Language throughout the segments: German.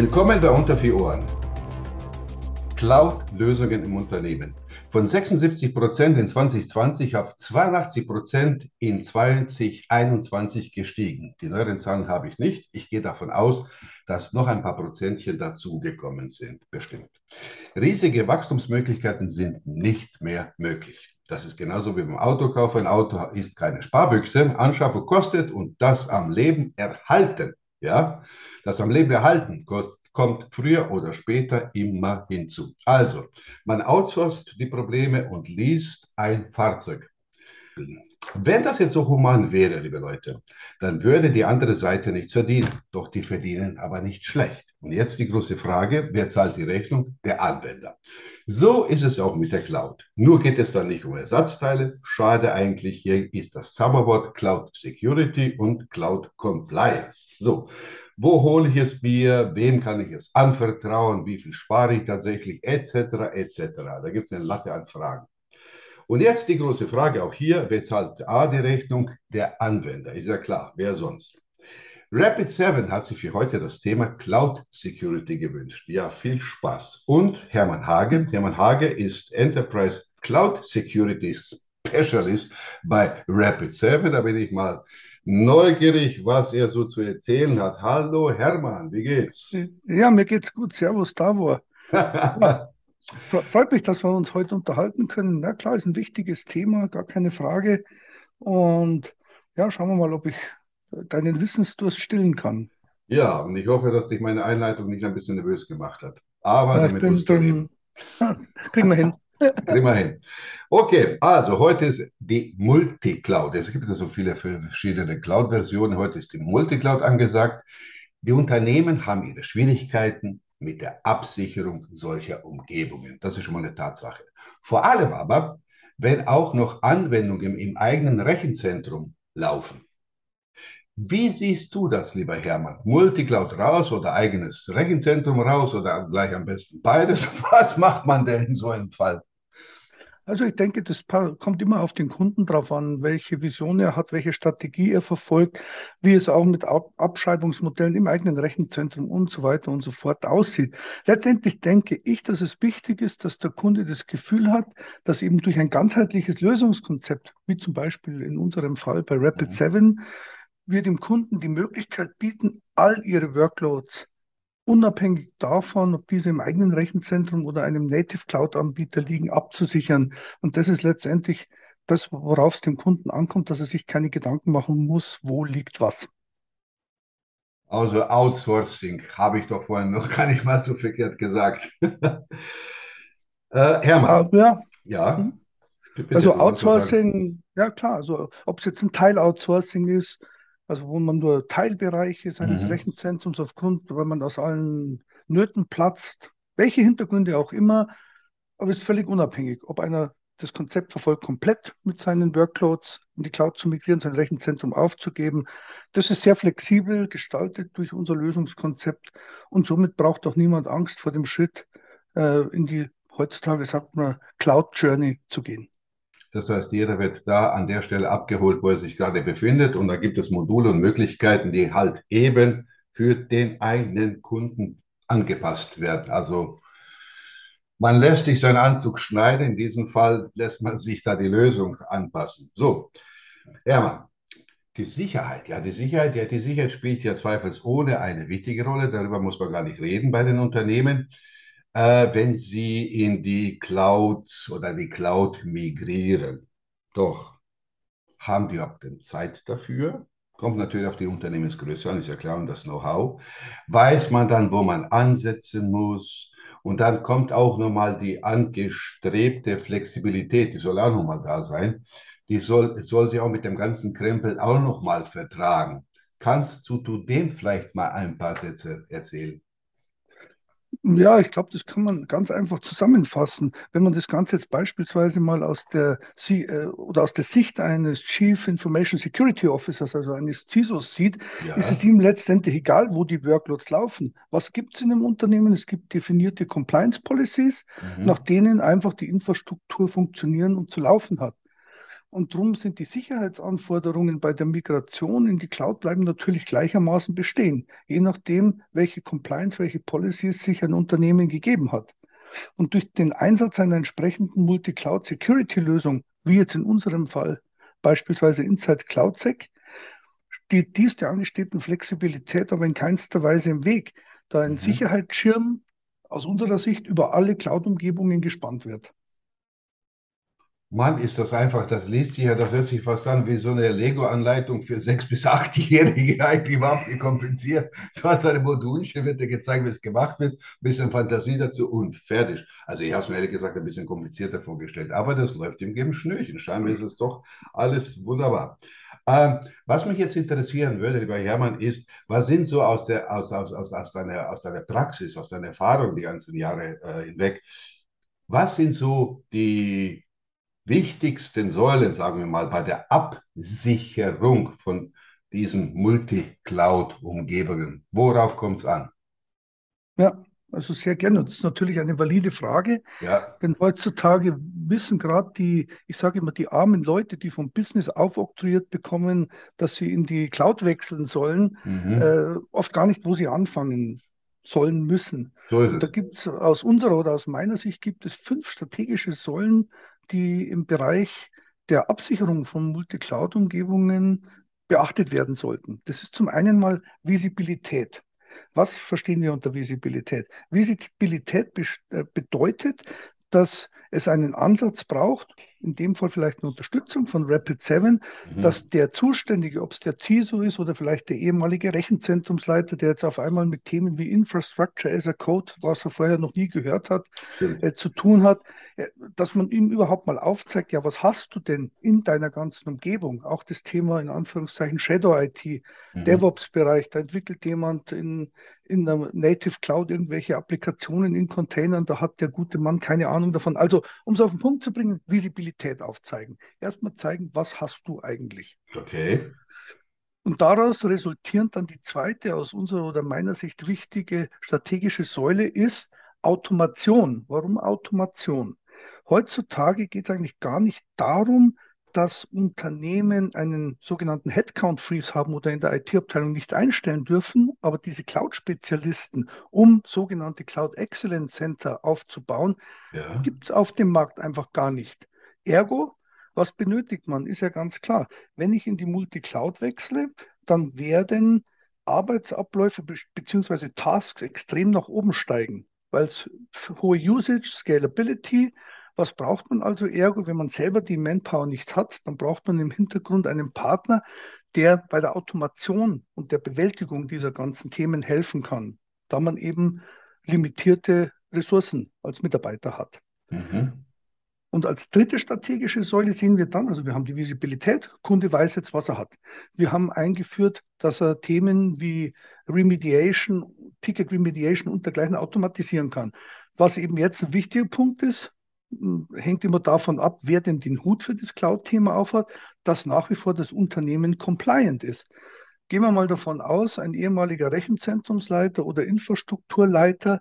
Willkommen bei Unter vier Ohren. Cloud-Lösungen im Unternehmen. Von 76 Prozent in 2020 auf 82 Prozent in 2021 gestiegen. Die neueren Zahlen habe ich nicht. Ich gehe davon aus, dass noch ein paar Prozentchen dazugekommen sind, bestimmt. Riesige Wachstumsmöglichkeiten sind nicht mehr möglich. Das ist genauso wie beim Autokauf. Ein Auto ist keine Sparbüchse. Anschaffung kostet und das am Leben erhalten. Ja, das am Leben erhalten kommt früher oder später immer hinzu. Also, man outsourced die Probleme und liest ein Fahrzeug. Wenn das jetzt so human wäre, liebe Leute, dann würde die andere Seite nichts verdienen. Doch die verdienen aber nicht schlecht. Und jetzt die große Frage, wer zahlt die Rechnung? Der Anwender. So ist es auch mit der Cloud. Nur geht es dann nicht um Ersatzteile. Schade eigentlich, hier ist das Zauberwort Cloud Security und Cloud Compliance. So, wo hole ich es mir, wem kann ich es anvertrauen, wie viel spare ich tatsächlich, etc., etc. Da gibt es eine Latte an Fragen. Und jetzt die große Frage auch hier, wer zahlt A die Rechnung? Der Anwender, ist ja klar, wer sonst? Rapid7 hat sich für heute das Thema Cloud Security gewünscht. Ja, viel Spaß. Und Hermann Hage. Hermann Hage ist Enterprise Cloud Security Specialist bei Rapid7. Da bin ich mal neugierig, was er so zu erzählen hat. Hallo Hermann, wie geht's? Ja, mir geht's gut. Servus, Davor. ja, freut mich, dass wir uns heute unterhalten können. Na klar, ist ein wichtiges Thema, gar keine Frage. Und ja, schauen wir mal, ob ich deinen Wissensdurst stillen kann. Ja, und ich hoffe, dass dich meine Einleitung nicht ein bisschen nervös gemacht hat. Aber ja, damit bin, bin, kriegen wir hin. Kriegen wir hin. Okay, also heute ist die Multicloud. Es gibt ja so viele verschiedene Cloud-Versionen. Heute ist die Multicloud angesagt. Die Unternehmen haben ihre Schwierigkeiten mit der Absicherung solcher Umgebungen. Das ist schon mal eine Tatsache. Vor allem aber, wenn auch noch Anwendungen im eigenen Rechenzentrum laufen. Wie siehst du das, lieber Hermann? Multicloud raus oder eigenes Rechenzentrum raus oder gleich am besten beides? Was macht man denn in so einem Fall? Also ich denke, das kommt immer auf den Kunden drauf an, welche Vision er hat, welche Strategie er verfolgt, wie es auch mit Abschreibungsmodellen im eigenen Rechenzentrum und so weiter und so fort aussieht. Letztendlich denke ich, dass es wichtig ist, dass der Kunde das Gefühl hat, dass eben durch ein ganzheitliches Lösungskonzept, wie zum Beispiel in unserem Fall bei Rapid7, mhm. wir dem Kunden die Möglichkeit bieten, all ihre Workloads unabhängig davon, ob diese im eigenen Rechenzentrum oder einem Native Cloud-Anbieter liegen, abzusichern. Und das ist letztendlich das, worauf es dem Kunden ankommt, dass er sich keine Gedanken machen muss, wo liegt was. Also Outsourcing habe ich doch vorhin noch gar nicht mal so verkehrt gesagt. äh, Hermann. Uh, ja. Ja. Mhm. also Outsourcing, ja klar, also ob es jetzt ein Teil-Outsourcing ist, also wo man nur Teilbereiche seines mhm. Rechenzentrums aufgrund, weil man aus allen Nöten platzt, welche Hintergründe auch immer, aber es ist völlig unabhängig, ob einer das Konzept verfolgt, komplett mit seinen Workloads in die Cloud zu migrieren, sein Rechenzentrum aufzugeben. Das ist sehr flexibel gestaltet durch unser Lösungskonzept und somit braucht auch niemand Angst vor dem Schritt äh, in die, heutzutage sagt man, Cloud Journey zu gehen. Das heißt, jeder wird da an der Stelle abgeholt, wo er sich gerade befindet. Und da gibt es Module und Möglichkeiten, die halt eben für den eigenen Kunden angepasst werden. Also man lässt sich seinen Anzug schneiden. In diesem Fall lässt man sich da die Lösung anpassen. So, Hermann, die Sicherheit, ja, die Sicherheit, ja, die Sicherheit spielt ja zweifelsohne eine wichtige Rolle. Darüber muss man gar nicht reden bei den Unternehmen äh, wenn Sie in die Cloud oder die Cloud migrieren. Doch, haben die überhaupt denn Zeit dafür? Kommt natürlich auf die Unternehmensgröße an, ist ja klar, und das Know-how. Weiß man dann, wo man ansetzen muss? Und dann kommt auch nochmal die angestrebte Flexibilität, die soll auch nochmal da sein. Die soll, soll sie auch mit dem ganzen Krempel auch nochmal vertragen. Kannst du, du dem vielleicht mal ein paar Sätze erzählen? Ja, ich glaube, das kann man ganz einfach zusammenfassen. Wenn man das Ganze jetzt beispielsweise mal aus der, äh, oder aus der Sicht eines Chief Information Security Officers, also eines CISOs sieht, ja. ist es ihm letztendlich egal, wo die Workloads laufen. Was gibt es in einem Unternehmen? Es gibt definierte Compliance Policies, mhm. nach denen einfach die Infrastruktur funktionieren und zu laufen hat. Und darum sind die Sicherheitsanforderungen bei der Migration in die Cloud bleiben natürlich gleichermaßen bestehen, je nachdem, welche Compliance, welche Policies sich ein Unternehmen gegeben hat. Und durch den Einsatz einer entsprechenden Multi-Cloud-Security-Lösung, wie jetzt in unserem Fall beispielsweise Inside CloudSec, steht dies der angestrebten Flexibilität aber in keinster Weise im Weg, da ein mhm. Sicherheitsschirm aus unserer Sicht über alle Cloud-Umgebungen gespannt wird. Mann, ist das einfach, das liest sich ja, das hört sich fast an wie so eine Lego-Anleitung für sechs- bis achtjährige, eigentlich überhaupt nicht kompliziert. Du hast eine Modulchen, wird dir gezeigt, wie es gemacht wird, ein bisschen Fantasie dazu und fertig. Also ich habe es mir ehrlich gesagt ein bisschen komplizierter vorgestellt, aber das läuft im Geben Schnürchen. Scheinbar ist es doch alles wunderbar. Ähm, was mich jetzt interessieren würde, lieber Hermann, ist, was sind so aus, der, aus, aus, aus, aus, deiner, aus deiner Praxis, aus deiner Erfahrung die ganzen Jahre äh, hinweg, was sind so die wichtigsten Säulen, sagen wir mal, bei der Absicherung von diesen Multi-Cloud-Umgebungen? Worauf kommt es an? Ja, also sehr gerne. Das ist natürlich eine valide Frage. Ja. Denn heutzutage wissen gerade die, ich sage immer, die armen Leute, die vom Business aufoktroyiert bekommen, dass sie in die Cloud wechseln sollen, mhm. äh, oft gar nicht, wo sie anfangen sollen müssen. So da gibt es aus unserer oder aus meiner Sicht gibt es fünf strategische Säulen, die im Bereich der Absicherung von Multicloud-Umgebungen beachtet werden sollten. Das ist zum einen mal Visibilität. Was verstehen wir unter Visibilität? Visibilität äh, bedeutet, dass es einen Ansatz braucht, in dem Fall vielleicht eine Unterstützung von Rapid 7, mhm. dass der Zuständige, ob es der CISO ist oder vielleicht der ehemalige Rechenzentrumsleiter, der jetzt auf einmal mit Themen wie Infrastructure as a Code, was er vorher noch nie gehört hat, äh, zu tun hat, äh, dass man ihm überhaupt mal aufzeigt, ja, was hast du denn in deiner ganzen Umgebung? Auch das Thema in Anführungszeichen Shadow IT, mhm. DevOps-Bereich, da entwickelt jemand in, in der Native Cloud irgendwelche Applikationen in Containern, da hat der gute Mann keine Ahnung davon. Also, um es auf den Punkt zu bringen, Visibilität aufzeigen. Erstmal zeigen, was hast du eigentlich? Okay. Und daraus resultierend dann die zweite aus unserer oder meiner Sicht wichtige strategische Säule ist Automation. Warum Automation? Heutzutage geht es eigentlich gar nicht darum, dass Unternehmen einen sogenannten Headcount Freeze haben oder in der IT-Abteilung nicht einstellen dürfen, aber diese Cloud-Spezialisten, um sogenannte Cloud Excellence Center aufzubauen, ja. gibt es auf dem Markt einfach gar nicht. Ergo, was benötigt man? Ist ja ganz klar. Wenn ich in die Multi-Cloud wechsle, dann werden Arbeitsabläufe bzw. Tasks extrem nach oben steigen, weil es hohe Usage, Scalability, was braucht man also ergo, wenn man selber die Manpower nicht hat? Dann braucht man im Hintergrund einen Partner, der bei der Automation und der Bewältigung dieser ganzen Themen helfen kann, da man eben limitierte Ressourcen als Mitarbeiter hat. Mhm. Und als dritte strategische Säule sehen wir dann, also wir haben die Visibilität, Kunde weiß jetzt, was er hat. Wir haben eingeführt, dass er Themen wie Remediation, Ticket Remediation und dergleichen automatisieren kann. Was eben jetzt ein wichtiger Punkt ist, hängt immer davon ab, wer denn den Hut für das Cloud-Thema aufhat, dass nach wie vor das Unternehmen compliant ist. Gehen wir mal davon aus, ein ehemaliger Rechenzentrumsleiter oder Infrastrukturleiter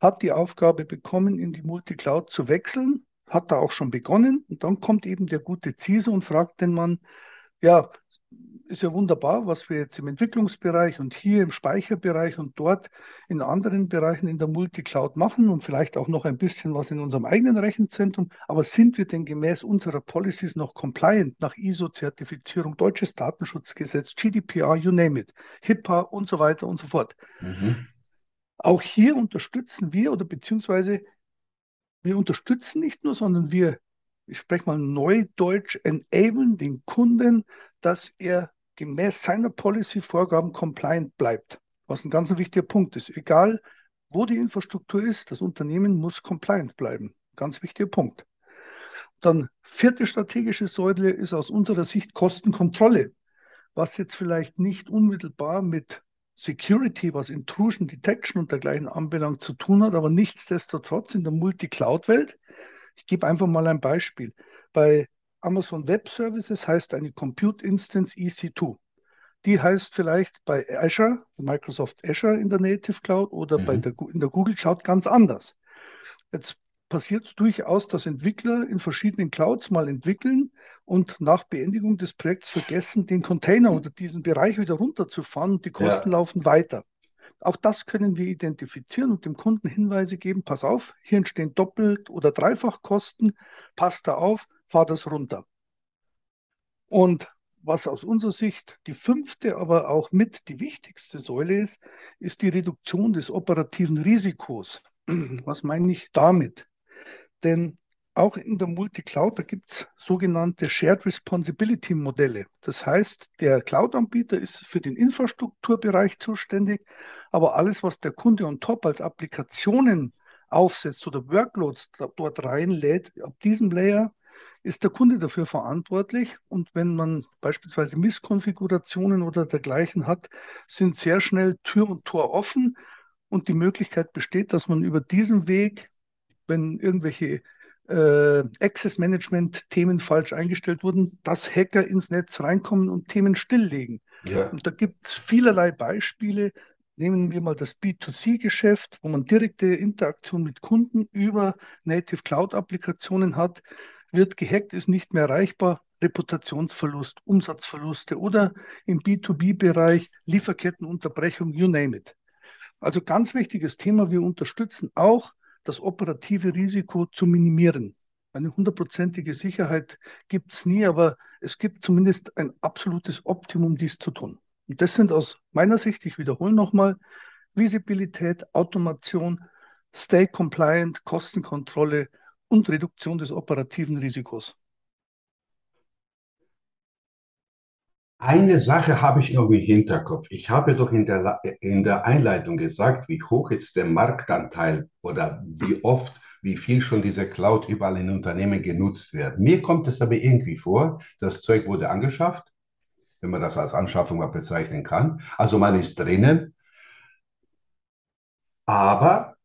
hat die Aufgabe bekommen, in die Multicloud zu wechseln, hat da auch schon begonnen und dann kommt eben der gute CISO und fragt den Mann, ja, ist ja wunderbar, was wir jetzt im Entwicklungsbereich und hier im Speicherbereich und dort in anderen Bereichen in der Multicloud machen und vielleicht auch noch ein bisschen was in unserem eigenen Rechenzentrum. Aber sind wir denn gemäß unserer Policies noch compliant nach ISO-Zertifizierung, deutsches Datenschutzgesetz, GDPR, you name it, HIPAA und so weiter und so fort? Mhm. Auch hier unterstützen wir oder beziehungsweise wir unterstützen nicht nur, sondern wir ich spreche mal neudeutsch, enablen den Kunden, dass er gemäß seiner Policy-Vorgaben compliant bleibt. Was ein ganz wichtiger Punkt ist. Egal, wo die Infrastruktur ist, das Unternehmen muss compliant bleiben. Ganz wichtiger Punkt. Dann vierte strategische Säule ist aus unserer Sicht Kostenkontrolle, was jetzt vielleicht nicht unmittelbar mit Security, was Intrusion Detection und dergleichen anbelangt, zu tun hat, aber nichtsdestotrotz in der Multi-Cloud-Welt. Ich gebe einfach mal ein Beispiel. Bei Amazon Web Services heißt eine Compute Instance EC2. Die heißt vielleicht bei Azure, Microsoft Azure in der Native Cloud oder mhm. bei der, in der Google Cloud ganz anders. Jetzt passiert es durchaus, dass Entwickler in verschiedenen Clouds mal entwickeln und nach Beendigung des Projekts vergessen, den Container oder diesen Bereich wieder runterzufahren und die Kosten ja. laufen weiter. Auch das können wir identifizieren und dem Kunden Hinweise geben, pass auf, hier entstehen Doppelt- oder Dreifachkosten, passt da auf, fahr das runter. Und was aus unserer Sicht die fünfte, aber auch mit die wichtigste Säule ist, ist die Reduktion des operativen Risikos. Was meine ich damit? Denn auch in der Multicloud, da gibt es sogenannte Shared Responsibility Modelle. Das heißt, der Cloud-Anbieter ist für den Infrastrukturbereich zuständig, aber alles, was der Kunde on top als Applikationen aufsetzt oder Workloads dort reinlädt, ab diesem Layer ist der Kunde dafür verantwortlich. Und wenn man beispielsweise Misskonfigurationen oder dergleichen hat, sind sehr schnell Tür und Tor offen und die Möglichkeit besteht, dass man über diesen Weg, wenn irgendwelche äh, Access Management Themen falsch eingestellt wurden, dass Hacker ins Netz reinkommen und Themen stilllegen. Ja. Und da gibt es vielerlei Beispiele. Nehmen wir mal das B2C-Geschäft, wo man direkte Interaktion mit Kunden über Native Cloud-Applikationen hat, wird gehackt, ist nicht mehr erreichbar, Reputationsverlust, Umsatzverluste oder im B2B-Bereich Lieferkettenunterbrechung, you name it. Also ganz wichtiges Thema, wir unterstützen auch das operative Risiko zu minimieren. Eine hundertprozentige Sicherheit gibt es nie, aber es gibt zumindest ein absolutes Optimum, dies zu tun. Und das sind aus meiner Sicht, ich wiederhole nochmal, Visibilität, Automation, Stay Compliant, Kostenkontrolle und Reduktion des operativen Risikos. Eine Sache habe ich noch im Hinterkopf. Ich habe doch in der, in der Einleitung gesagt, wie hoch jetzt der Marktanteil oder wie oft, wie viel schon diese Cloud überall in Unternehmen genutzt wird. Mir kommt es aber irgendwie vor, das Zeug wurde angeschafft, wenn man das als Anschaffung mal bezeichnen kann. Also man ist drinnen, aber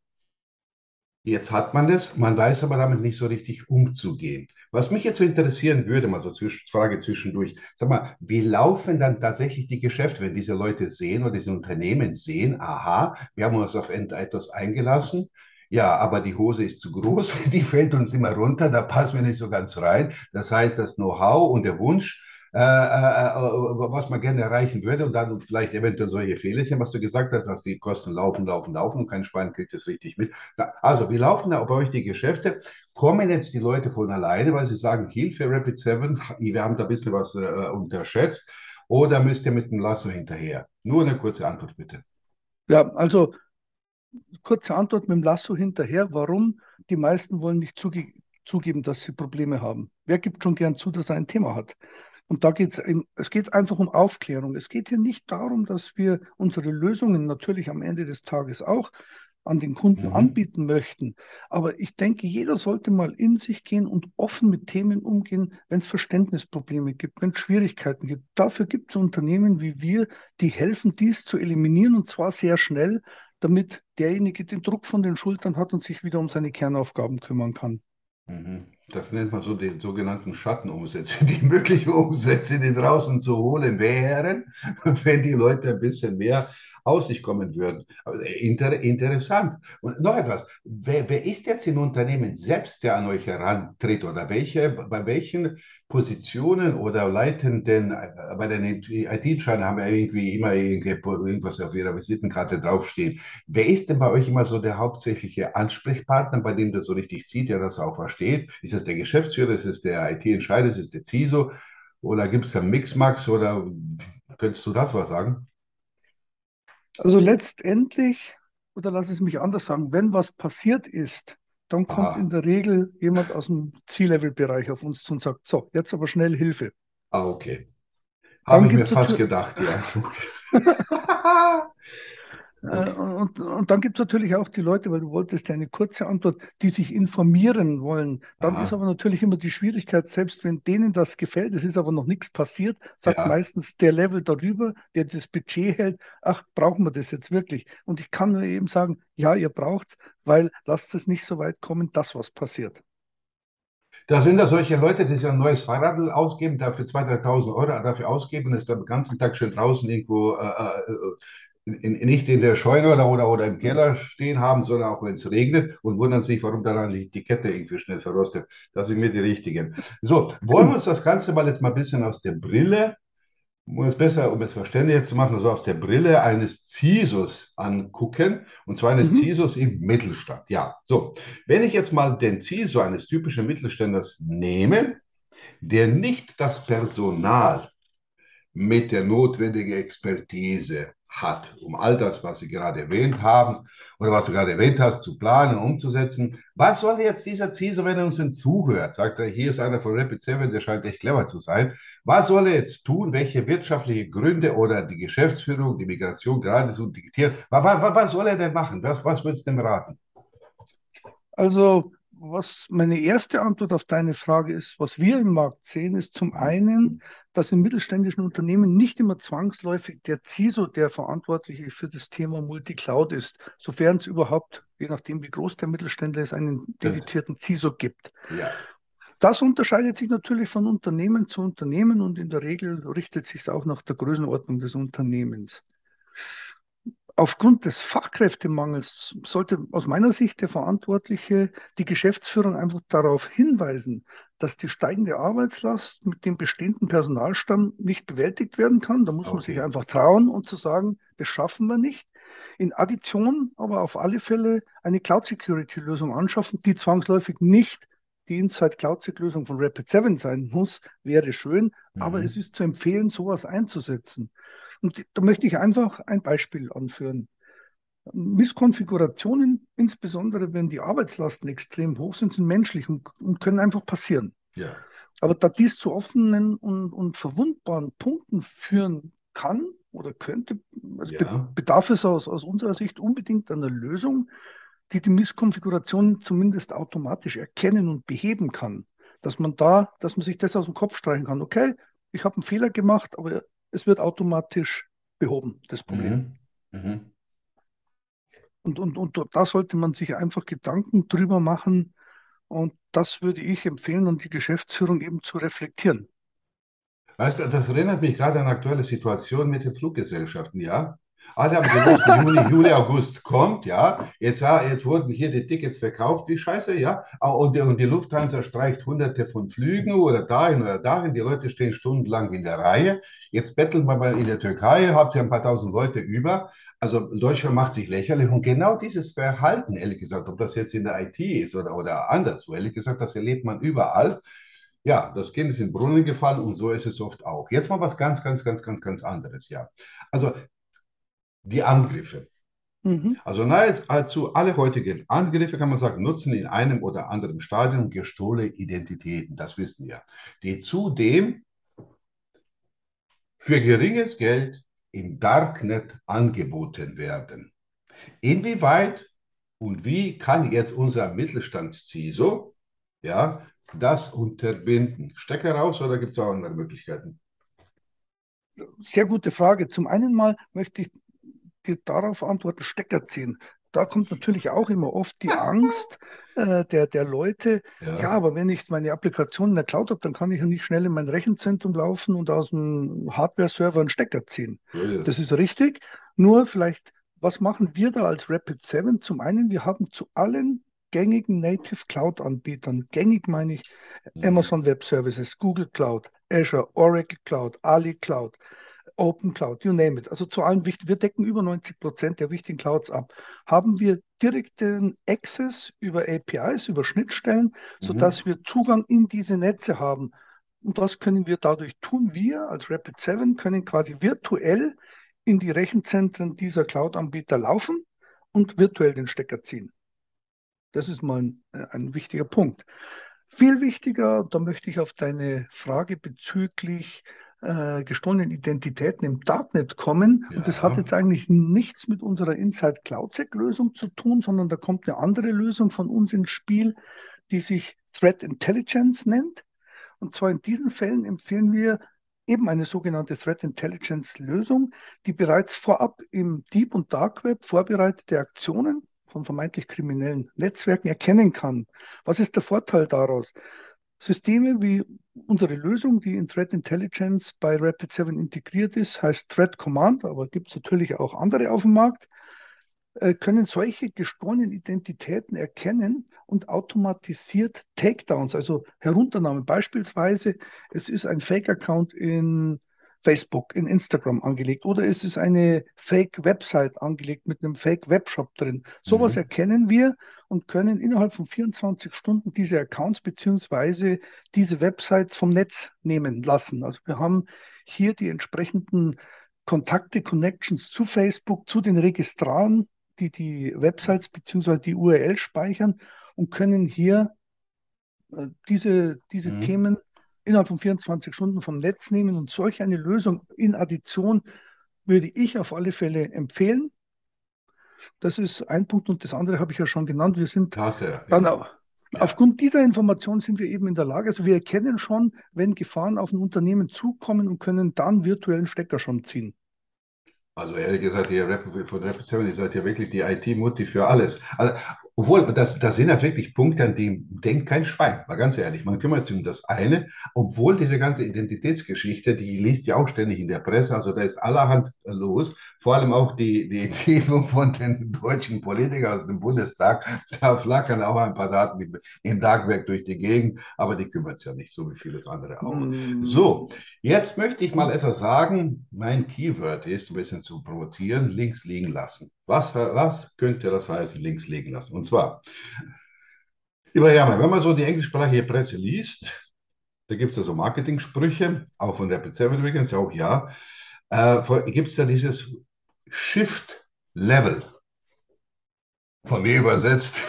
Jetzt hat man es, man weiß aber damit nicht so richtig umzugehen. Was mich jetzt so interessieren würde, mal so zwischen, Frage zwischendurch, sag mal, wie laufen dann tatsächlich die Geschäfte, wenn diese Leute sehen oder diese Unternehmen sehen, aha, wir haben uns auf etwas eingelassen, ja, aber die Hose ist zu groß, die fällt uns immer runter, da passen wir nicht so ganz rein. Das heißt, das Know-how und der Wunsch, äh, äh, äh, was man gerne erreichen würde und dann vielleicht eventuell solche Fehlerchen, was du gesagt hast, dass die Kosten laufen, laufen, laufen und kein Schwein kriegt das richtig mit. Also, wie laufen da bei euch die Geschäfte? Kommen jetzt die Leute von alleine, weil sie sagen, Hilfe, Rapid 7, wir haben da ein bisschen was äh, unterschätzt oder müsst ihr mit dem Lasso hinterher? Nur eine kurze Antwort bitte. Ja, also kurze Antwort mit dem Lasso hinterher. Warum? Die meisten wollen nicht zuge zugeben, dass sie Probleme haben. Wer gibt schon gern zu, dass er ein Thema hat? Und da geht es, es geht einfach um Aufklärung. Es geht hier nicht darum, dass wir unsere Lösungen natürlich am Ende des Tages auch an den Kunden mhm. anbieten möchten. Aber ich denke, jeder sollte mal in sich gehen und offen mit Themen umgehen, wenn es Verständnisprobleme gibt, wenn es Schwierigkeiten gibt. Dafür gibt es Unternehmen wie wir, die helfen, dies zu eliminieren und zwar sehr schnell, damit derjenige den Druck von den Schultern hat und sich wieder um seine Kernaufgaben kümmern kann. Mhm. Das nennt man so den sogenannten Schattenumsätze, die möglichen Umsätze, die draußen zu holen wären, wenn die Leute ein bisschen mehr aus sich kommen würden. Inter interessant. Und noch etwas. Wer, wer, ist jetzt im Unternehmen selbst, der an euch herantritt oder welche, bei welchen Positionen oder leitenden, äh, bei den IT-Entscheidern haben wir irgendwie immer irgendwas auf ihrer Visitenkarte draufstehen. Wer ist denn bei euch immer so der hauptsächliche Ansprechpartner, bei dem das so richtig zieht, der das auch versteht? Ist es der Geschäftsführer, ist es der IT-Entscheider, ist es der CISO? Oder gibt es da Mixmax oder könntest du das was sagen? Also letztendlich, oder lass es mich anders sagen, wenn was passiert ist, dann kommt Aha. in der Regel jemand aus dem C-Level-Bereich auf uns zu und sagt, so, jetzt aber schnell Hilfe. Ah, okay. Habe ich mir fast gedacht, ja. Äh, und, und dann gibt es natürlich auch die Leute, weil du wolltest ja eine kurze Antwort, die sich informieren wollen. Dann Aha. ist aber natürlich immer die Schwierigkeit, selbst wenn denen das gefällt, es ist aber noch nichts passiert, sagt ja. meistens der Level darüber, der das Budget hält, ach, brauchen wir das jetzt wirklich? Und ich kann nur eben sagen, ja, ihr braucht es, weil lasst es nicht so weit kommen, dass was passiert. Da sind da solche Leute, die sich ein neues Fahrrad ausgeben, dafür 2.000, 3.000 Euro dafür ausgeben, ist dann den ganzen Tag schön draußen irgendwo äh, äh, in, nicht in der Scheune oder, oder, oder im Keller stehen haben, sondern auch wenn es regnet und wundern sich, warum dann die, Kette irgendwie schnell verrostet. Das sind mir die richtigen. So, wollen wir uns das Ganze mal jetzt mal ein bisschen aus der Brille, um es besser, um es verständlich zu machen, also aus der Brille eines CISOs angucken, und zwar eines mhm. CISOs im Mittelstand. Ja, so, wenn ich jetzt mal den CISO eines typischen Mittelständlers nehme, der nicht das Personal mit der notwendigen Expertise hat, um all das, was Sie gerade erwähnt haben oder was du gerade erwähnt hast, zu planen, umzusetzen. Was soll jetzt dieser CISO, wenn er uns denn zuhört? Sagt er, hier ist einer von Rapid 7, der scheint echt clever zu sein. Was soll er jetzt tun? Welche wirtschaftliche Gründe oder die Geschäftsführung, die Migration gerade so diktieren? Was, was, was soll er denn machen? Was, was würdest du dem raten? Also was meine erste Antwort auf deine Frage ist, was wir im Markt sehen, ist zum einen, dass in mittelständischen Unternehmen nicht immer zwangsläufig der CISO der Verantwortliche für das Thema Multicloud ist, sofern es überhaupt, je nachdem wie groß der Mittelständler ist, einen dedizierten CISO gibt. Ja. Das unterscheidet sich natürlich von Unternehmen zu Unternehmen und in der Regel richtet sich es auch nach der Größenordnung des Unternehmens aufgrund des Fachkräftemangels sollte aus meiner Sicht der Verantwortliche die Geschäftsführung einfach darauf hinweisen, dass die steigende Arbeitslast mit dem bestehenden Personalstamm nicht bewältigt werden kann. Da muss okay. man sich einfach trauen und zu sagen, das schaffen wir nicht. In Addition aber auf alle Fälle eine Cloud-Security-Lösung anschaffen, die zwangsläufig nicht die Inside Cloud-Lösung von Rapid7 sein muss, wäre schön, mhm. aber es ist zu empfehlen, sowas einzusetzen. Und da möchte ich einfach ein Beispiel anführen. Misskonfigurationen, insbesondere wenn die Arbeitslasten extrem hoch sind, sind menschlich und, und können einfach passieren. Ja. Aber da dies zu offenen und, und verwundbaren Punkten führen kann oder könnte, also ja. bedarf es aus, aus unserer Sicht unbedingt einer Lösung, die die Misskonfiguration zumindest automatisch erkennen und beheben kann. Dass man da, dass man sich das aus dem Kopf streichen kann. Okay, ich habe einen Fehler gemacht, aber es wird automatisch behoben, das Problem. Mhm. Mhm. Und, und, und da sollte man sich einfach Gedanken drüber machen. Und das würde ich empfehlen, und die Geschäftsführung eben zu reflektieren. Weißt du, das erinnert mich gerade an aktuelle Situation mit den Fluggesellschaften, ja? Alle haben gewusst, Juni, Juli, August kommt, ja. Jetzt, jetzt wurden hier die Tickets verkauft, wie scheiße, ja. Und die, und die Lufthansa streicht hunderte von Flügen oder dahin oder dahin. Die Leute stehen stundenlang in der Reihe. Jetzt betteln wir mal in der Türkei, habt ihr ein paar tausend Leute über. Also Deutschland macht sich lächerlich und genau dieses Verhalten, ehrlich gesagt, ob das jetzt in der IT ist oder, oder anderswo, ehrlich gesagt, das erlebt man überall. Ja, das Kind ist in den Brunnen gefallen und so ist es oft auch. Jetzt mal was ganz, ganz, ganz, ganz, ganz anderes, ja. Also die Angriffe. Mhm. Also nahezu alle heutigen Angriffe, kann man sagen, nutzen in einem oder anderen Stadium gestohlene Identitäten, das wissen wir, die zudem für geringes Geld im Darknet angeboten werden. Inwieweit und wie kann jetzt unser Mittelstands-CISO ja, das unterbinden? Stecker raus oder gibt es auch andere Möglichkeiten? Sehr gute Frage. Zum einen mal möchte ich dir darauf antworten, Stecker ziehen. Da kommt natürlich auch immer oft die Angst äh, der, der Leute, ja. ja. aber wenn ich meine Applikation in der Cloud habe, dann kann ich ja nicht schnell in mein Rechenzentrum laufen und aus dem Hardware-Server einen Stecker ziehen. Ja, Das ist richtig. Nur vielleicht, was machen wir da als Rapid 7? Zum einen, wir haben zu allen gängigen Native Cloud-Anbietern, gängig meine ich mhm. Amazon Web Services, Google Cloud, Azure, Oracle Cloud, Ali Cloud, Open Cloud, you name it. Also zu allen wichtigen, wir decken über 90 Prozent der wichtigen Clouds ab. Haben wir direkten Access über APIs, über Schnittstellen, mhm. sodass wir Zugang in diese Netze haben. Und was können wir dadurch tun? Wir als Rapid7 können quasi virtuell in die Rechenzentren dieser Cloud-Anbieter laufen und virtuell den Stecker ziehen. Das ist mal ein, äh, ein wichtiger Punkt. Viel wichtiger, da möchte ich auf deine Frage bezüglich äh, gestohlenen Identitäten im Darknet kommen. Ja. Und das hat jetzt eigentlich nichts mit unserer Inside CloudSec-Lösung zu tun, sondern da kommt eine andere Lösung von uns ins Spiel, die sich Threat Intelligence nennt. Und zwar in diesen Fällen empfehlen wir eben eine sogenannte Threat Intelligence Lösung, die bereits vorab im Deep und Dark Web vorbereitete Aktionen von vermeintlich kriminellen Netzwerken erkennen kann. Was ist der Vorteil daraus? Systeme wie unsere Lösung, die in Threat Intelligence bei Rapid7 integriert ist, heißt Threat Command, aber gibt es natürlich auch andere auf dem Markt, äh, können solche gestohlenen Identitäten erkennen und automatisiert Takedowns, also Herunternahmen. Beispielsweise, es ist ein Fake-Account in Facebook, in Instagram angelegt oder es ist eine Fake-Website angelegt mit einem Fake-Webshop drin. Sowas mhm. erkennen wir und können innerhalb von 24 Stunden diese Accounts beziehungsweise diese Websites vom Netz nehmen lassen. Also wir haben hier die entsprechenden Kontakte, Connections zu Facebook, zu den Registraren, die die Websites beziehungsweise die URL speichern und können hier äh, diese, diese mhm. Themen innerhalb von 24 Stunden vom Netz nehmen. Und solch eine Lösung in Addition würde ich auf alle Fälle empfehlen. Das ist ein Punkt und das andere habe ich ja schon genannt. Wir sind Klasse, dann ja. Aufgrund dieser Information sind wir eben in der Lage, also wir erkennen schon, wenn Gefahren auf ein Unternehmen zukommen und können dann virtuellen Stecker schon ziehen. Also ehrlich gesagt, ihr Rap, von Rapid 7, ihr seid ja wirklich die IT-Mutti für alles. Also obwohl, das, das sind ja wirklich Punkte, an die denkt kein Schwein, mal ganz ehrlich. Man kümmert sich um das eine, obwohl diese ganze Identitätsgeschichte, die liest ja auch ständig in der Presse, also da ist allerhand los, vor allem auch die, die, die von den deutschen Politikern aus dem Bundestag, da flackern auch ein paar Daten im Darkwerk durch die Gegend, aber die kümmert es ja nicht, so wie vieles andere auch. Mm. So, jetzt möchte ich mal etwas sagen. Mein Keyword ist, ein bisschen zu provozieren, links liegen lassen. Was, was könnte das heißen, links liegen lassen? Und zwar, lieber Hermann, wenn man so die englischsprachige Presse liest, da gibt es ja so Marketing-Sprüche, auch von Rapid 7 übrigens, auch ja, äh, gibt es ja dieses Shift-Level. Von mir übersetzt.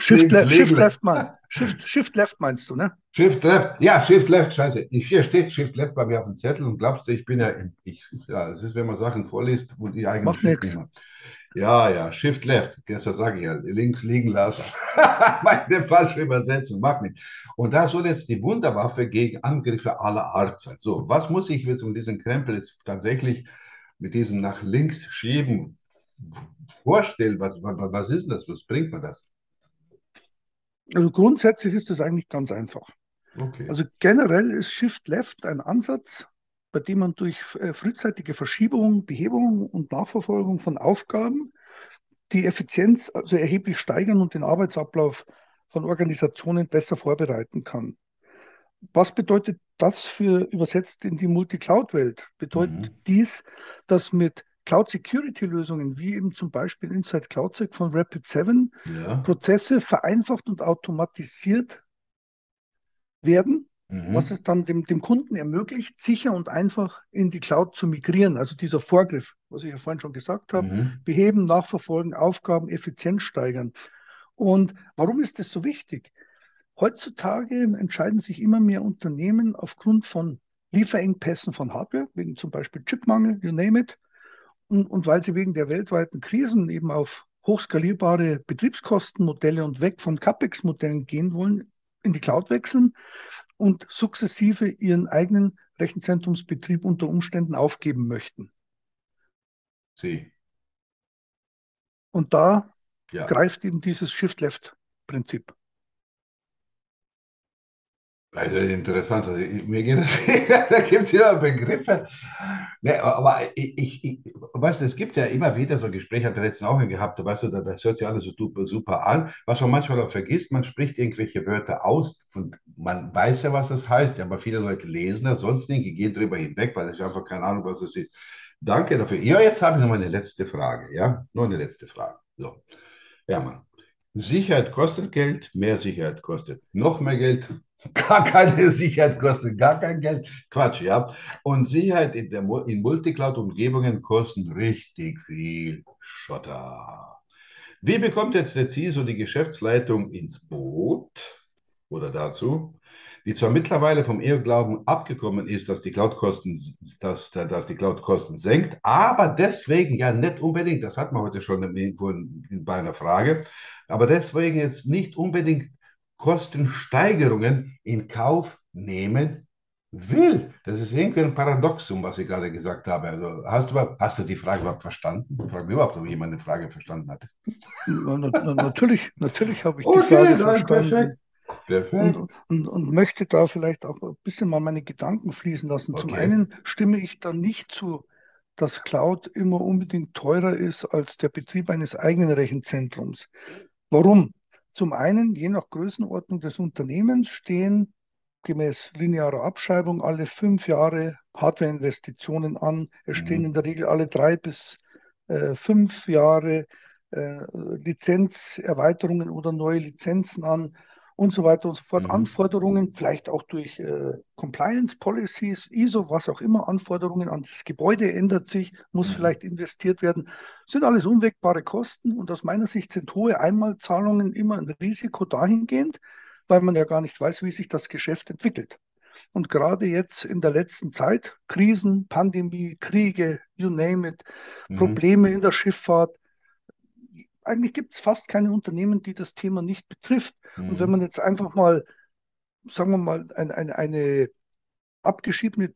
Shift, le Shift Left, Mann. Shift, Shift Left meinst du, ne? Shift Left, ja, Shift Left, scheiße. Hier steht Shift Left bei mir auf dem Zettel und glaubst du, ich bin ja, ich, ja, es ist, wenn man Sachen vorliest, wo die eigenen Macht nichts. Ja, ja, Shift Left, gestern sage ich ja, links liegen lassen. Meine falsche Übersetzung, mach nicht. Und da soll jetzt die Wunderwaffe gegen Angriffe aller Art sein. So, was muss ich jetzt um diesen Krempel jetzt tatsächlich mit diesem nach links schieben vorstellen? Was, was, was ist das? Was bringt mir das? Also grundsätzlich ist das eigentlich ganz einfach. Okay. Also generell ist Shift Left ein Ansatz, bei dem man durch äh, frühzeitige Verschiebung, Behebung und Nachverfolgung von Aufgaben die Effizienz also erheblich steigern und den Arbeitsablauf von Organisationen besser vorbereiten kann. Was bedeutet das für übersetzt in die Multi-Cloud-Welt? Bedeutet mhm. dies, dass mit Cloud-Security-Lösungen wie eben zum Beispiel Inside CloudSec von Rapid7 ja. Prozesse vereinfacht und automatisiert werden mhm. was es dann dem, dem Kunden ermöglicht, sicher und einfach in die Cloud zu migrieren. Also dieser Vorgriff, was ich ja vorhin schon gesagt habe, mhm. beheben, nachverfolgen, Aufgaben, Effizienz steigern. Und warum ist das so wichtig? Heutzutage entscheiden sich immer mehr Unternehmen aufgrund von Lieferengpässen von Hardware, wegen zum Beispiel Chipmangel, you name it, und, und weil sie wegen der weltweiten Krisen eben auf hochskalierbare Betriebskostenmodelle und weg von CAPEX-Modellen gehen wollen, in die Cloud wechseln, und sukzessive ihren eigenen Rechenzentrumsbetrieb unter Umständen aufgeben möchten. Sie. Und da ja. greift eben dieses Shift-Left-Prinzip. Also interessant, also mir geht es, da gibt es ja Begriffe. Ne, aber ich, ich, ich, weißt es gibt ja immer wieder so Gespräche, hat er letztens auch gehabt, weißt du, das hört sich alles so super, super an. Was man manchmal auch vergisst, man spricht irgendwelche Wörter aus, und man weiß ja, was das heißt, aber viele Leute lesen das, sonst nicht, gehen drüber hinweg, weil ich einfach keine Ahnung, was das ist. Danke dafür. Ja, jetzt habe ich noch eine letzte Frage, ja, nur eine letzte Frage. So, ja, Mann. Sicherheit kostet Geld, mehr Sicherheit kostet noch mehr Geld, Gar keine Sicherheit kostet gar kein Geld. Quatsch, ja. Und Sicherheit in, in Multicloud-Umgebungen kosten richtig viel Schotter. Wie bekommt jetzt der CISO die Geschäftsleitung ins Boot oder dazu, die zwar mittlerweile vom Irrglauben abgekommen ist, dass die Cloud-Kosten, dass, dass Cloud-Kosten senkt, aber deswegen ja nicht unbedingt, das hat man heute schon bei einer Frage, aber deswegen jetzt nicht unbedingt Kostensteigerungen in Kauf nehmen will. Das ist irgendwie ein Paradoxum, was ich gerade gesagt habe. Also hast, du, hast du die Frage überhaupt verstanden? Ich frage mich überhaupt, ob jemand eine Frage verstanden hat. Na, na, natürlich, natürlich habe ich okay, die Frage verstanden. Perfekt. und, und, und, möchte da vielleicht auch ein bisschen mal meine Gedanken fließen lassen. Okay. Zum einen stimme ich da nicht zu, dass Cloud immer unbedingt teurer ist als der Betrieb eines eigenen Rechenzentrums. Warum? Zum einen, je nach Größenordnung des Unternehmens stehen gemäß linearer Abschreibung alle fünf Jahre Hardwareinvestitionen an. Es stehen mhm. in der Regel alle drei bis äh, fünf Jahre äh, Lizenzerweiterungen oder neue Lizenzen an und so weiter und so fort. Mhm. Anforderungen, vielleicht auch durch äh, Compliance Policies, ISO, was auch immer, Anforderungen an das Gebäude ändert sich, muss mhm. vielleicht investiert werden, sind alles unwegbare Kosten und aus meiner Sicht sind hohe Einmalzahlungen immer ein Risiko dahingehend, weil man ja gar nicht weiß, wie sich das Geschäft entwickelt. Und gerade jetzt in der letzten Zeit, Krisen, Pandemie, Kriege, you name it, mhm. Probleme in der Schifffahrt, eigentlich gibt es fast keine Unternehmen, die das Thema nicht betrifft. Mhm. Und wenn man jetzt einfach mal, sagen wir mal, ein, ein, eine abgeschriebene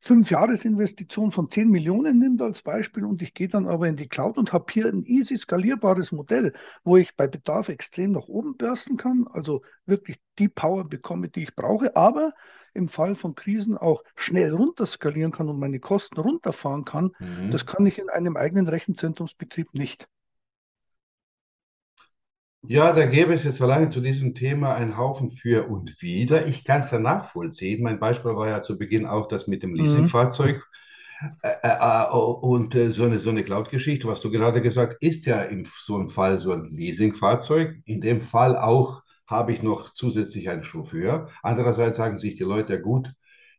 Fünf-Jahres-Investition von 10 Millionen nimmt als Beispiel und ich gehe dann aber in die Cloud und habe hier ein easy skalierbares Modell, wo ich bei Bedarf extrem nach oben börsten kann, also wirklich die Power bekomme, die ich brauche, aber im Fall von Krisen auch schnell runterskalieren kann und meine Kosten runterfahren kann, mhm. das kann ich in einem eigenen Rechenzentrumsbetrieb nicht. Ja, da gäbe es jetzt alleine zu diesem Thema einen Haufen für und wider. Ich kann es ja nachvollziehen. Mein Beispiel war ja zu Beginn auch das mit dem mhm. Leasingfahrzeug. Äh, äh, und äh, so eine, so eine Cloud-Geschichte, was du gerade gesagt, ist ja in so einem Fall so ein Leasingfahrzeug. In dem Fall auch habe ich noch zusätzlich einen Chauffeur. Andererseits sagen sich die Leute, ja gut,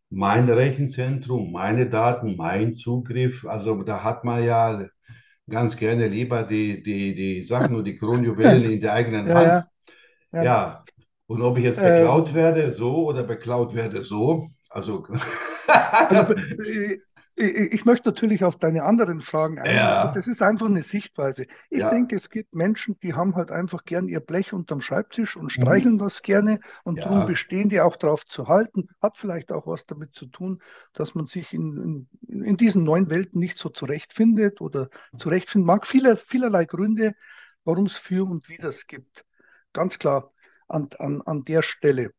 mein Rechenzentrum, meine Daten, mein Zugriff, also da hat man ja ganz gerne lieber die, die, die Sachen und die Kronjuwelen in der eigenen ja, Hand. Ja. ja. und ob ich jetzt beklaut ähm, werde, so oder beklaut werde, so, also. also ich möchte natürlich auf deine anderen Fragen eingehen. Ja. Das ist einfach eine Sichtweise. Ich ja. denke, es gibt Menschen, die haben halt einfach gern ihr Blech unterm Schreibtisch und streicheln mhm. das gerne und ja. darum bestehen die auch darauf zu halten. Hat vielleicht auch was damit zu tun, dass man sich in, in, in diesen neuen Welten nicht so zurechtfindet oder zurechtfinden mag. Viele, vielerlei Gründe, warum es für und wider es gibt. Ganz klar an, an, an der Stelle.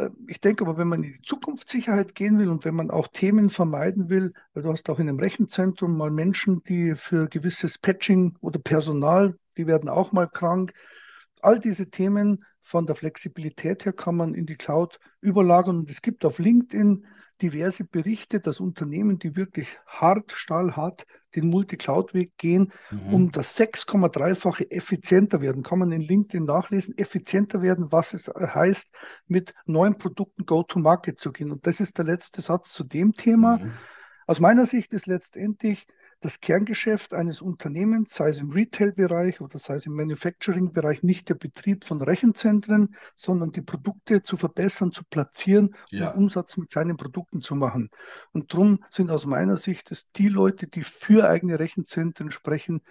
Äh, ich denke aber, wenn man in die Zukunftssicherheit gehen will und wenn man auch Themen vermeiden will, weil du hast auch in einem Rechenzentrum mal Menschen, die für gewisses Patching oder Personal, die werden auch mal krank. All diese Themen von der Flexibilität her kann man in die Cloud überlagern. Und es gibt auf LinkedIn diverse Berichte, dass Unternehmen, die wirklich hart, stahlhart den Multi-Cloud-Weg gehen, mhm. um das 6,3-fache effizienter werden. Kann man in LinkedIn nachlesen, effizienter werden, was es heißt, mit neuen Produkten Go-to-Market zu gehen. Und das ist der letzte Satz zu dem Thema. Mhm. Aus meiner Sicht ist letztendlich das Kerngeschäft eines Unternehmens, sei es im Retail-Bereich oder sei es im Manufacturing-Bereich, nicht der Betrieb von Rechenzentren, sondern die Produkte zu verbessern, zu platzieren ja. und Umsatz mit seinen Produkten zu machen. Und darum sind aus meiner Sicht es die Leute, die für eigene Rechenzentren sprechen,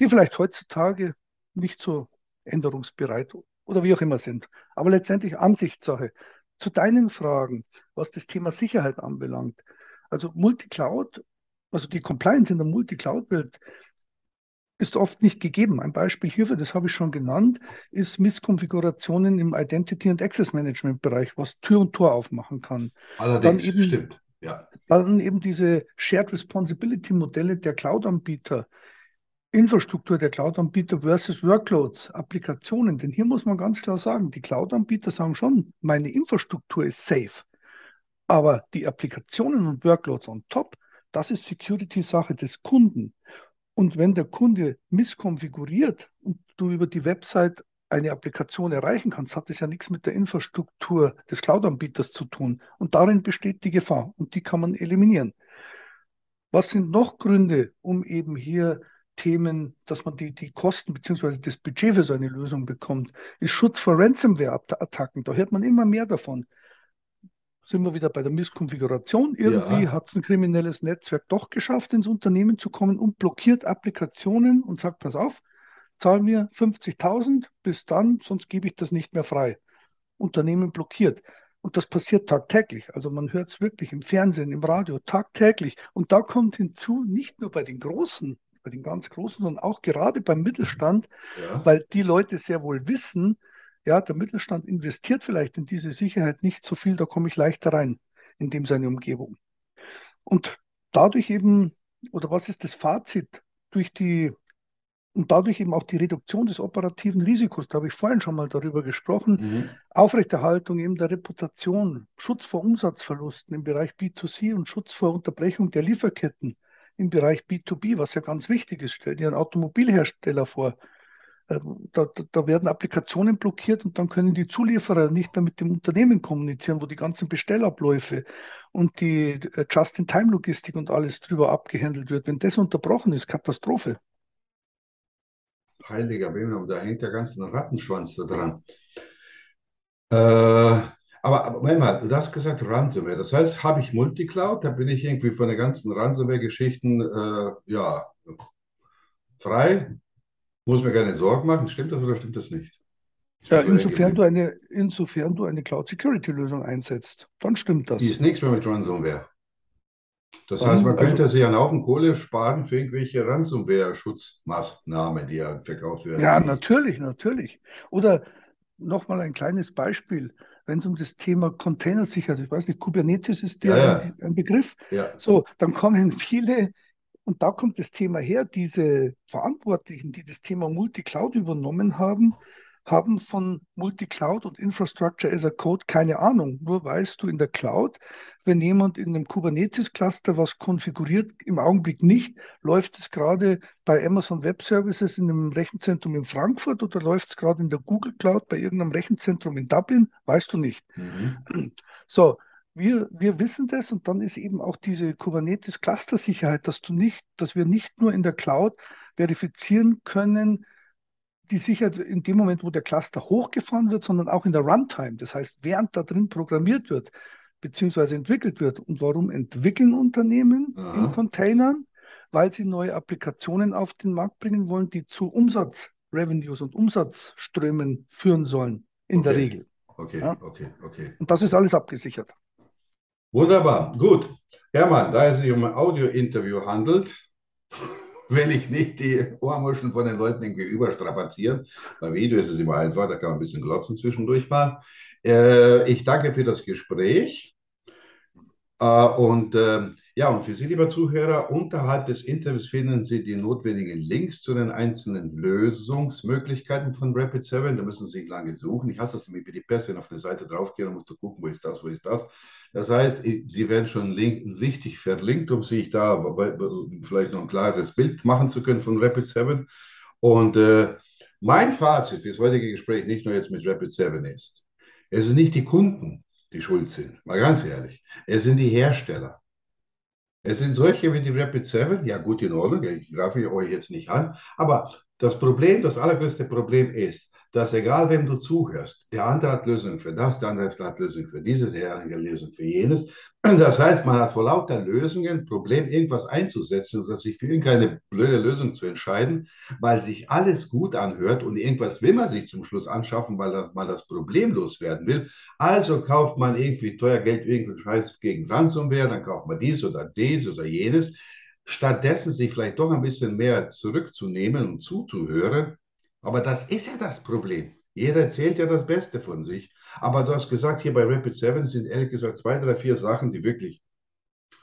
die vielleicht heutzutage nicht so änderungsbereit oder wie auch immer sind. Aber letztendlich Ansichtssache. Zu deinen Fragen, was das Thema Sicherheit anbelangt. Also Multicloud also die Compliance in der Multi-Cloud-Welt ist oft nicht gegeben. Ein Beispiel hierfür, das habe ich schon genannt, ist Misskonfigurationen im Identity and Access Management Bereich, was Tür und Tor aufmachen kann. Allerdings, dann eben, stimmt. Ja. Dann eben diese Shared Responsibility Modelle der Cloud-Anbieter, Infrastruktur der Cloud-Anbieter versus Workloads, Applikationen. Denn hier muss man ganz klar sagen, die Cloud-Anbieter sagen schon, meine Infrastruktur ist safe. Aber die Applikationen und Workloads on top, das ist Security-Sache des Kunden. Und wenn der Kunde misskonfiguriert und du über die Website eine Applikation erreichen kannst, hat es ja nichts mit der Infrastruktur des Cloud-Anbieters zu tun. Und darin besteht die Gefahr und die kann man eliminieren. Was sind noch Gründe, um eben hier Themen, dass man die, die Kosten bzw. das Budget für so eine Lösung bekommt, ist Schutz vor Ransomware-Attacken. Da hört man immer mehr davon sind wir wieder bei der Misskonfiguration. Irgendwie ja. hat es ein kriminelles Netzwerk doch geschafft, ins Unternehmen zu kommen und blockiert Applikationen und sagt, pass auf, zahl mir 50.000 bis dann, sonst gebe ich das nicht mehr frei. Unternehmen blockiert. Und das passiert tagtäglich. Also man hört es wirklich im Fernsehen, im Radio, tagtäglich. Und da kommt hinzu, nicht nur bei den Großen, bei den ganz Großen, sondern auch gerade beim Mittelstand, ja. weil die Leute sehr wohl wissen, ja, der Mittelstand investiert vielleicht in diese Sicherheit nicht so viel, da komme ich leichter rein in dem seine Umgebung. Und dadurch eben, oder was ist das Fazit? Durch die und dadurch eben auch die Reduktion des operativen Risikos, da habe ich vorhin schon mal darüber gesprochen, mhm. Aufrechterhaltung eben der Reputation, Schutz vor Umsatzverlusten im Bereich B2C und Schutz vor Unterbrechung der Lieferketten im Bereich B2B, was ja ganz wichtig ist. Stell dir einen Automobilhersteller vor. Ähm, da, da, werden Applikationen blockiert und dann können die Zulieferer nicht mehr mit dem Unternehmen kommunizieren, wo die ganzen Bestellabläufe und die äh, Just-in-Time-Logistik und alles drüber abgehandelt wird. Wenn das unterbrochen ist, Katastrophe. Heiliger Wilhelm, da hängt der ganze Rattenschwanz da dran. Äh, aber, aber mal, du hast gesagt Ransomware. Das heißt, habe ich Multicloud, da bin ich irgendwie von den ganzen Ransomware-Geschichten äh, ja, frei, muss mir keine Sorgen machen. Stimmt das oder stimmt das nicht? Ja, insofern du, eine, insofern du eine Cloud-Security-Lösung einsetzt, dann stimmt das. Die ist nichts mehr mit Ransomware. Das heißt, man könnte also, sich einen Haufen Kohle sparen für irgendwelche Ransomware-Schutzmaßnahmen, die ja verkauft werden. Ja, natürlich, natürlich. Oder nochmal ein kleines Beispiel, wenn es um das Thema Containersicherheit, ich weiß nicht, Kubernetes ist dir ja, ja. Ein, ein, Begriff. Ja. So, dann kommen viele, und da kommt das Thema her, diese Verantwortlichen, die das Thema Multicloud übernommen haben, haben von Multicloud und Infrastructure as a Code keine Ahnung. Nur weißt du in der Cloud, wenn jemand in einem Kubernetes-Cluster was konfiguriert, im Augenblick nicht, läuft es gerade bei Amazon Web Services in einem Rechenzentrum in Frankfurt oder läuft es gerade in der Google Cloud bei irgendeinem Rechenzentrum in Dublin, weißt du nicht. Mhm. So, wir, wir wissen das und dann ist eben auch diese Kubernetes-Cluster-Sicherheit, dass du nicht, dass wir nicht nur in der Cloud verifizieren können, die Sicherheit in dem Moment, wo der Cluster hochgefahren wird, sondern auch in der Runtime. Das heißt, während da drin programmiert wird, beziehungsweise entwickelt wird. Und warum entwickeln Unternehmen Aha. in Containern? Weil sie neue Applikationen auf den Markt bringen wollen, die zu Umsatzrevenues und Umsatzströmen führen sollen, in okay. der Regel. Okay, ja? okay, okay. Und das ist alles abgesichert. Wunderbar, gut. Hermann, da es sich um ein Audio-Interview handelt, will ich nicht die Ohrmuscheln von den Leuten irgendwie überstrapazieren. Bei Video ist es immer einfach, da kann man ein bisschen glotzen zwischendurch mal. Äh, ich danke für das Gespräch. Äh, und äh, ja, und für Sie, lieber Zuhörer, unterhalb des Interviews finden Sie die notwendigen Links zu den einzelnen Lösungsmöglichkeiten von Rapid7. Da müssen Sie lange suchen. Ich hasse das nämlich wie die Pest, wenn auf eine Seite draufgehen musst du gucken, wo ist das, wo ist das. Das heißt, Sie werden schon richtig verlinkt, um sich da vielleicht noch ein klares Bild machen zu können von Rapid7. Und äh, mein Fazit für das heutige Gespräch, nicht nur jetzt mit Rapid7 ist, es sind nicht die Kunden, die schuld sind, mal ganz ehrlich. Es sind die Hersteller. Es sind solche wie die Rapid7, ja gut in Ordnung, ich greife euch jetzt nicht an, aber das Problem, das allergrößte Problem ist, dass egal wem du zuhörst, der andere hat Lösungen für das, der andere hat Lösungen für dieses, der andere hat Lösungen für jenes. Das heißt, man hat vor lauter Lösungen Problem, irgendwas einzusetzen und sich für irgendeine blöde Lösung zu entscheiden, weil sich alles gut anhört und irgendwas will man sich zum Schluss anschaffen, weil das mal das Problem loswerden will. Also kauft man irgendwie teuer Geld, irgendeinen Scheiß gegen Ransomware, dann kauft man dies oder dies oder jenes. Stattdessen sich vielleicht doch ein bisschen mehr zurückzunehmen und zuzuhören aber das ist ja das Problem. Jeder erzählt ja das Beste von sich. Aber du hast gesagt, hier bei Rapid 7 sind ehrlich gesagt zwei, drei, vier Sachen, die wirklich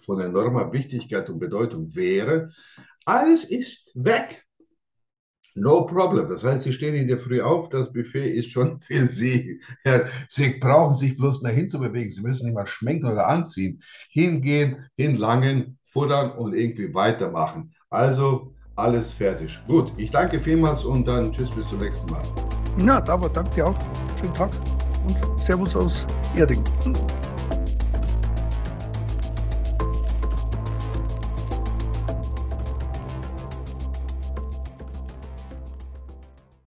von enormer Wichtigkeit und Bedeutung wären. Alles ist weg. No problem. Das heißt, Sie stehen in der Früh auf, das Buffet ist schon für Sie. Ja, Sie brauchen sich bloß dahin zu bewegen. Sie müssen nicht mal schminken oder anziehen. Hingehen, hinlangen, futtern und irgendwie weitermachen. Also alles fertig. Gut, ich danke vielmals und dann tschüss bis zum nächsten Mal. Ja, David, danke dir auch. Schönen Tag und Servus aus Erding.